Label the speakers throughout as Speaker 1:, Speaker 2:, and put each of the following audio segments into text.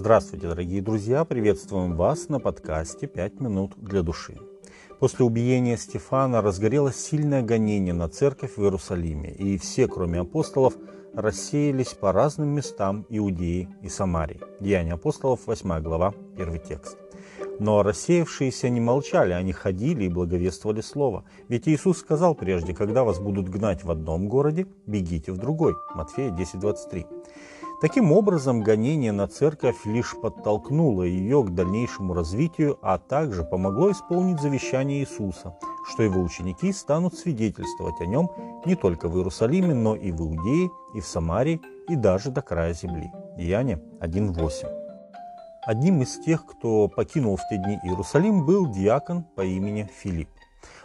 Speaker 1: Здравствуйте, дорогие друзья! Приветствуем вас на подкасте «Пять минут для души». После убиения Стефана разгорелось сильное гонение на церковь в Иерусалиме, и все, кроме апостолов, рассеялись по разным местам Иудеи и Самарии. Деяния апостолов, 8 глава, 1 текст. Но рассеявшиеся не молчали, они ходили и благовествовали Слово. Ведь Иисус сказал прежде, когда вас будут гнать в одном городе, бегите в другой. Матфея 10:23. Таким образом, гонение на церковь лишь подтолкнуло ее к дальнейшему развитию, а также помогло исполнить завещание Иисуса, что его ученики станут свидетельствовать о нем не только в Иерусалиме, но и в Иудее, и в Самарии, и даже до края земли. Деяние 1.8. Одним из тех, кто покинул в те дни Иерусалим, был диакон по имени Филипп.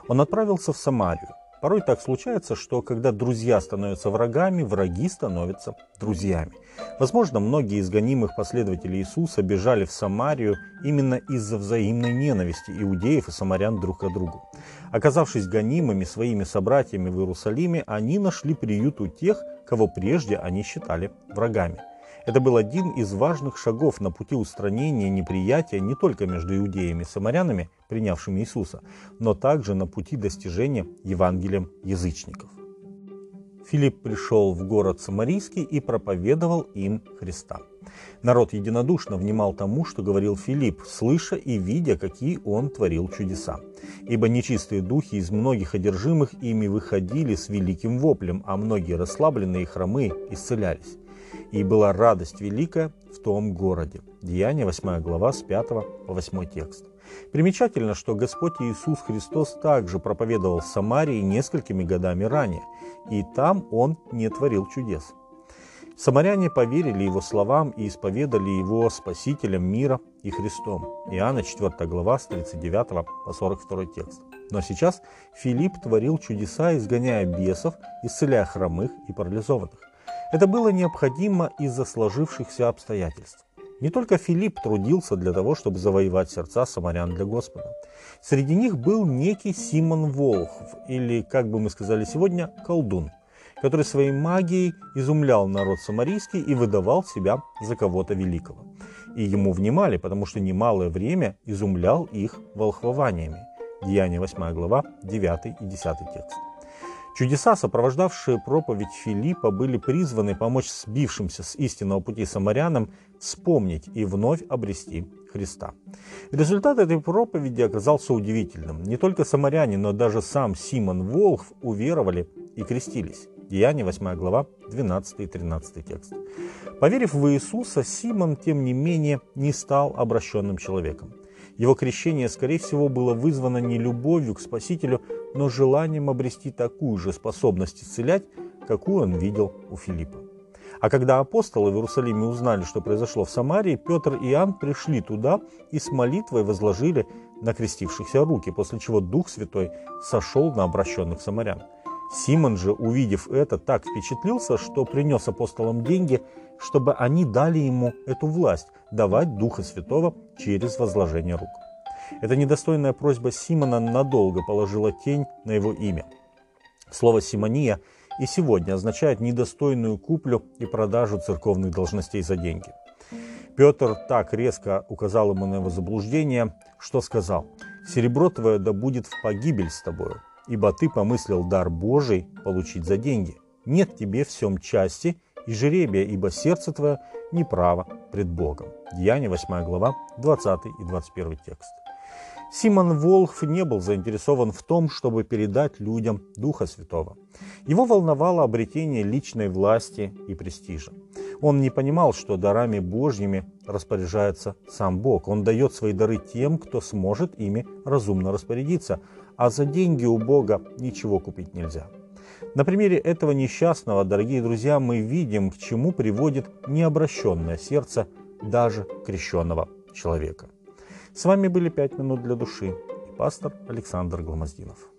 Speaker 1: Он отправился в Самарию. Порой так случается, что когда друзья становятся врагами, враги становятся друзьями. Возможно, многие из гонимых последователей Иисуса бежали в Самарию именно из-за взаимной ненависти иудеев и самарян друг к другу. Оказавшись гонимыми своими собратьями в Иерусалиме, они нашли приют у тех, кого прежде они считали врагами – это был один из важных шагов на пути устранения неприятия не только между иудеями и самарянами, принявшими Иисуса, но также на пути достижения Евангелием язычников. Филипп пришел в город Самарийский и проповедовал им Христа. Народ единодушно внимал тому, что говорил Филипп, слыша и видя, какие он творил чудеса. Ибо нечистые духи из многих одержимых ими выходили с великим воплем, а многие расслабленные и хромые исцелялись и была радость великая в том городе. Деяние 8 глава с 5 по 8 текст. Примечательно, что Господь Иисус Христос также проповедовал в Самарии несколькими годами ранее, и там Он не творил чудес. Самаряне поверили Его словам и исповедали Его Спасителем мира и Христом. Иоанна 4 глава с 39 по 42 текст. Но сейчас Филипп творил чудеса, изгоняя бесов, исцеляя хромых и парализованных. Это было необходимо из-за сложившихся обстоятельств. Не только Филипп трудился для того, чтобы завоевать сердца самарян для Господа. Среди них был некий Симон Волхв, или, как бы мы сказали сегодня, колдун, который своей магией изумлял народ самарийский и выдавал себя за кого-то великого. И ему внимали, потому что немалое время изумлял их волхвованиями. Деяние 8 глава, 9 и 10 текст. Чудеса, сопровождавшие проповедь Филиппа, были призваны помочь сбившимся с истинного пути самарянам вспомнить и вновь обрести Христа. Результат этой проповеди оказался удивительным. Не только самаряне, но даже сам Симон Волхв уверовали и крестились. Деяние 8 глава, 12 и 13 текст. Поверив в Иисуса, Симон, тем не менее, не стал обращенным человеком. Его крещение, скорее всего, было вызвано не любовью к Спасителю, но желанием обрести такую же способность исцелять, какую он видел у Филиппа. А когда апостолы в Иерусалиме узнали, что произошло в Самарии, Петр и Иоанн пришли туда и с молитвой возложили на крестившихся руки, после чего Дух Святой сошел на обращенных самарян. Симон же, увидев это, так впечатлился, что принес апостолам деньги, чтобы они дали ему эту власть давать Духа Святого через возложение рук. Эта недостойная просьба Симона надолго положила тень на его имя. Слово «симония» и сегодня означает недостойную куплю и продажу церковных должностей за деньги. Петр так резко указал ему на его заблуждение, что сказал «Серебро твое да будет в погибель с тобою, ибо ты помыслил дар Божий получить за деньги. Нет тебе всем части и жеребия, ибо сердце твое неправо пред Богом». Деяние 8 глава, 20 и 21 текст. Симон Волхв не был заинтересован в том, чтобы передать людям Духа Святого. Его волновало обретение личной власти и престижа. Он не понимал, что дарами Божьими распоряжается сам Бог. Он дает свои дары тем, кто сможет ими разумно распорядиться, а за деньги у Бога ничего купить нельзя. На примере этого несчастного, дорогие друзья, мы видим, к чему приводит необращенное сердце даже крещенного человека. С вами были «Пять минут для души» и пастор Александр Гломоздинов.